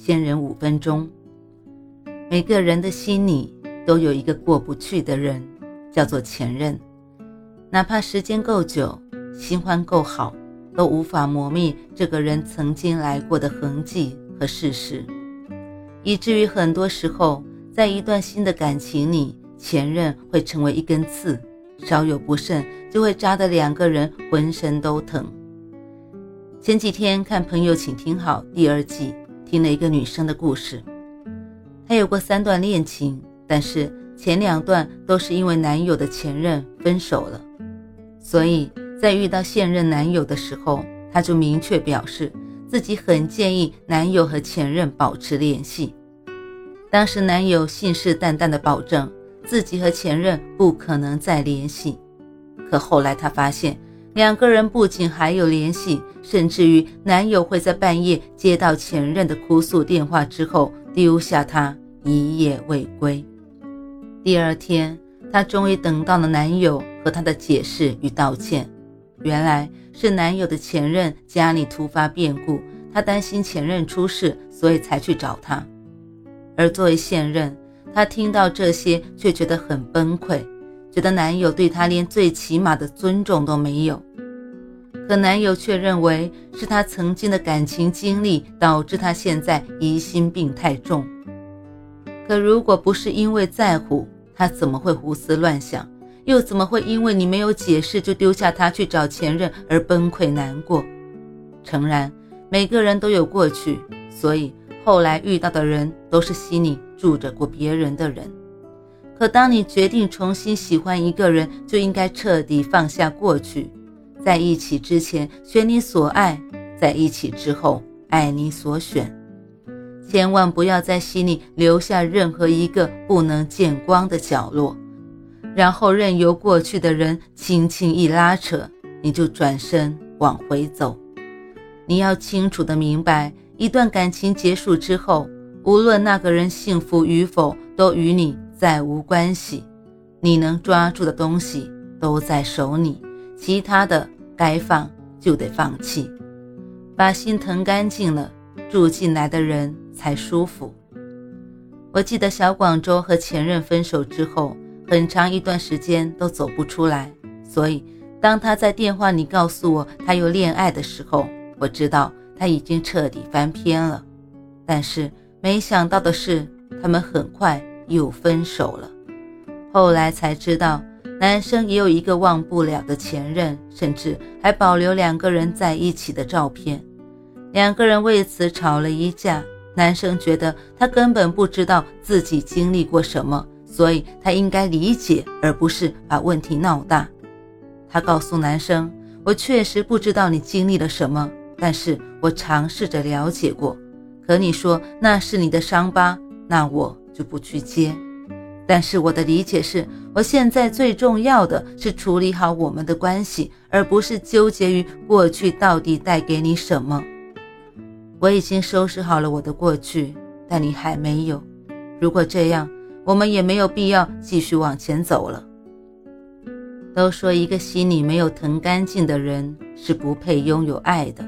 先忍五分钟。每个人的心里都有一个过不去的人，叫做前任。哪怕时间够久，新欢够好，都无法磨灭这个人曾经来过的痕迹和事实。以至于很多时候，在一段新的感情里，前任会成为一根刺，稍有不慎就会扎得两个人浑身都疼。前几天看《朋友，请听好》第二季。听了一个女生的故事，她有过三段恋情，但是前两段都是因为男友的前任分手了，所以在遇到现任男友的时候，她就明确表示自己很建议男友和前任保持联系。当时男友信誓旦旦地保证自己和前任不可能再联系，可后来她发现。两个人不仅还有联系，甚至于男友会在半夜接到前任的哭诉电话之后丢下她一夜未归。第二天，她终于等到了男友和她的解释与道歉。原来是男友的前任家里突发变故，她担心前任出事，所以才去找他。而作为现任，她听到这些却觉得很崩溃，觉得男友对她连最起码的尊重都没有。可男友却认为是她曾经的感情经历导致她现在疑心病太重。可如果不是因为在乎，他怎么会胡思乱想？又怎么会因为你没有解释就丢下他去找前任而崩溃难过？诚然，每个人都有过去，所以后来遇到的人都是心里住着过别人的人。可当你决定重新喜欢一个人，就应该彻底放下过去。在一起之前选你所爱，在一起之后爱你所选，千万不要在心里留下任何一个不能见光的角落，然后任由过去的人轻轻一拉扯，你就转身往回走。你要清楚的明白，一段感情结束之后，无论那个人幸福与否，都与你再无关系。你能抓住的东西都在手里。其他的该放就得放弃，把心疼干净了，住进来的人才舒服。我记得小广州和前任分手之后，很长一段时间都走不出来。所以，当他在电话里告诉我他又恋爱的时候，我知道他已经彻底翻篇了。但是没想到的是，他们很快又分手了。后来才知道。男生也有一个忘不了的前任，甚至还保留两个人在一起的照片。两个人为此吵了一架。男生觉得他根本不知道自己经历过什么，所以他应该理解，而不是把问题闹大。他告诉男生：“我确实不知道你经历了什么，但是我尝试着了解过。可你说那是你的伤疤，那我就不去接。”但是我的理解是，我现在最重要的是处理好我们的关系，而不是纠结于过去到底带给你什么。我已经收拾好了我的过去，但你还没有。如果这样，我们也没有必要继续往前走了。都说一个心里没有疼干净的人是不配拥有爱的，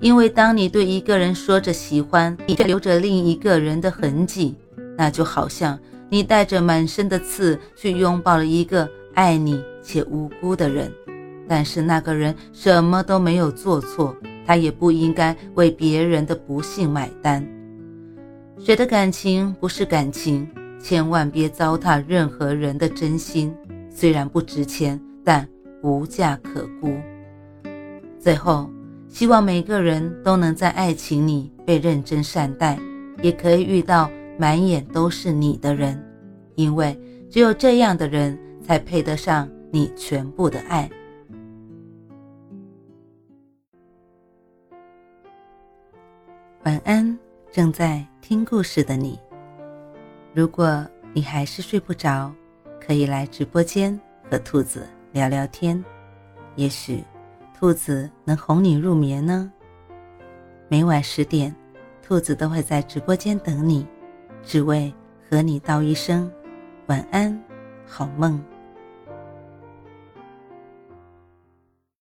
因为当你对一个人说着喜欢，你却留着另一个人的痕迹，那就好像。你带着满身的刺去拥抱了一个爱你且无辜的人，但是那个人什么都没有做错，他也不应该为别人的不幸买单。谁的感情不是感情？千万别糟蹋任何人的真心，虽然不值钱，但无价可估。最后，希望每个人都能在爱情里被认真善待，也可以遇到。满眼都是你的人，因为只有这样的人才配得上你全部的爱。晚安，正在听故事的你。如果你还是睡不着，可以来直播间和兔子聊聊天，也许兔子能哄你入眠呢。每晚十点，兔子都会在直播间等你，只为和你道一声晚安，好梦。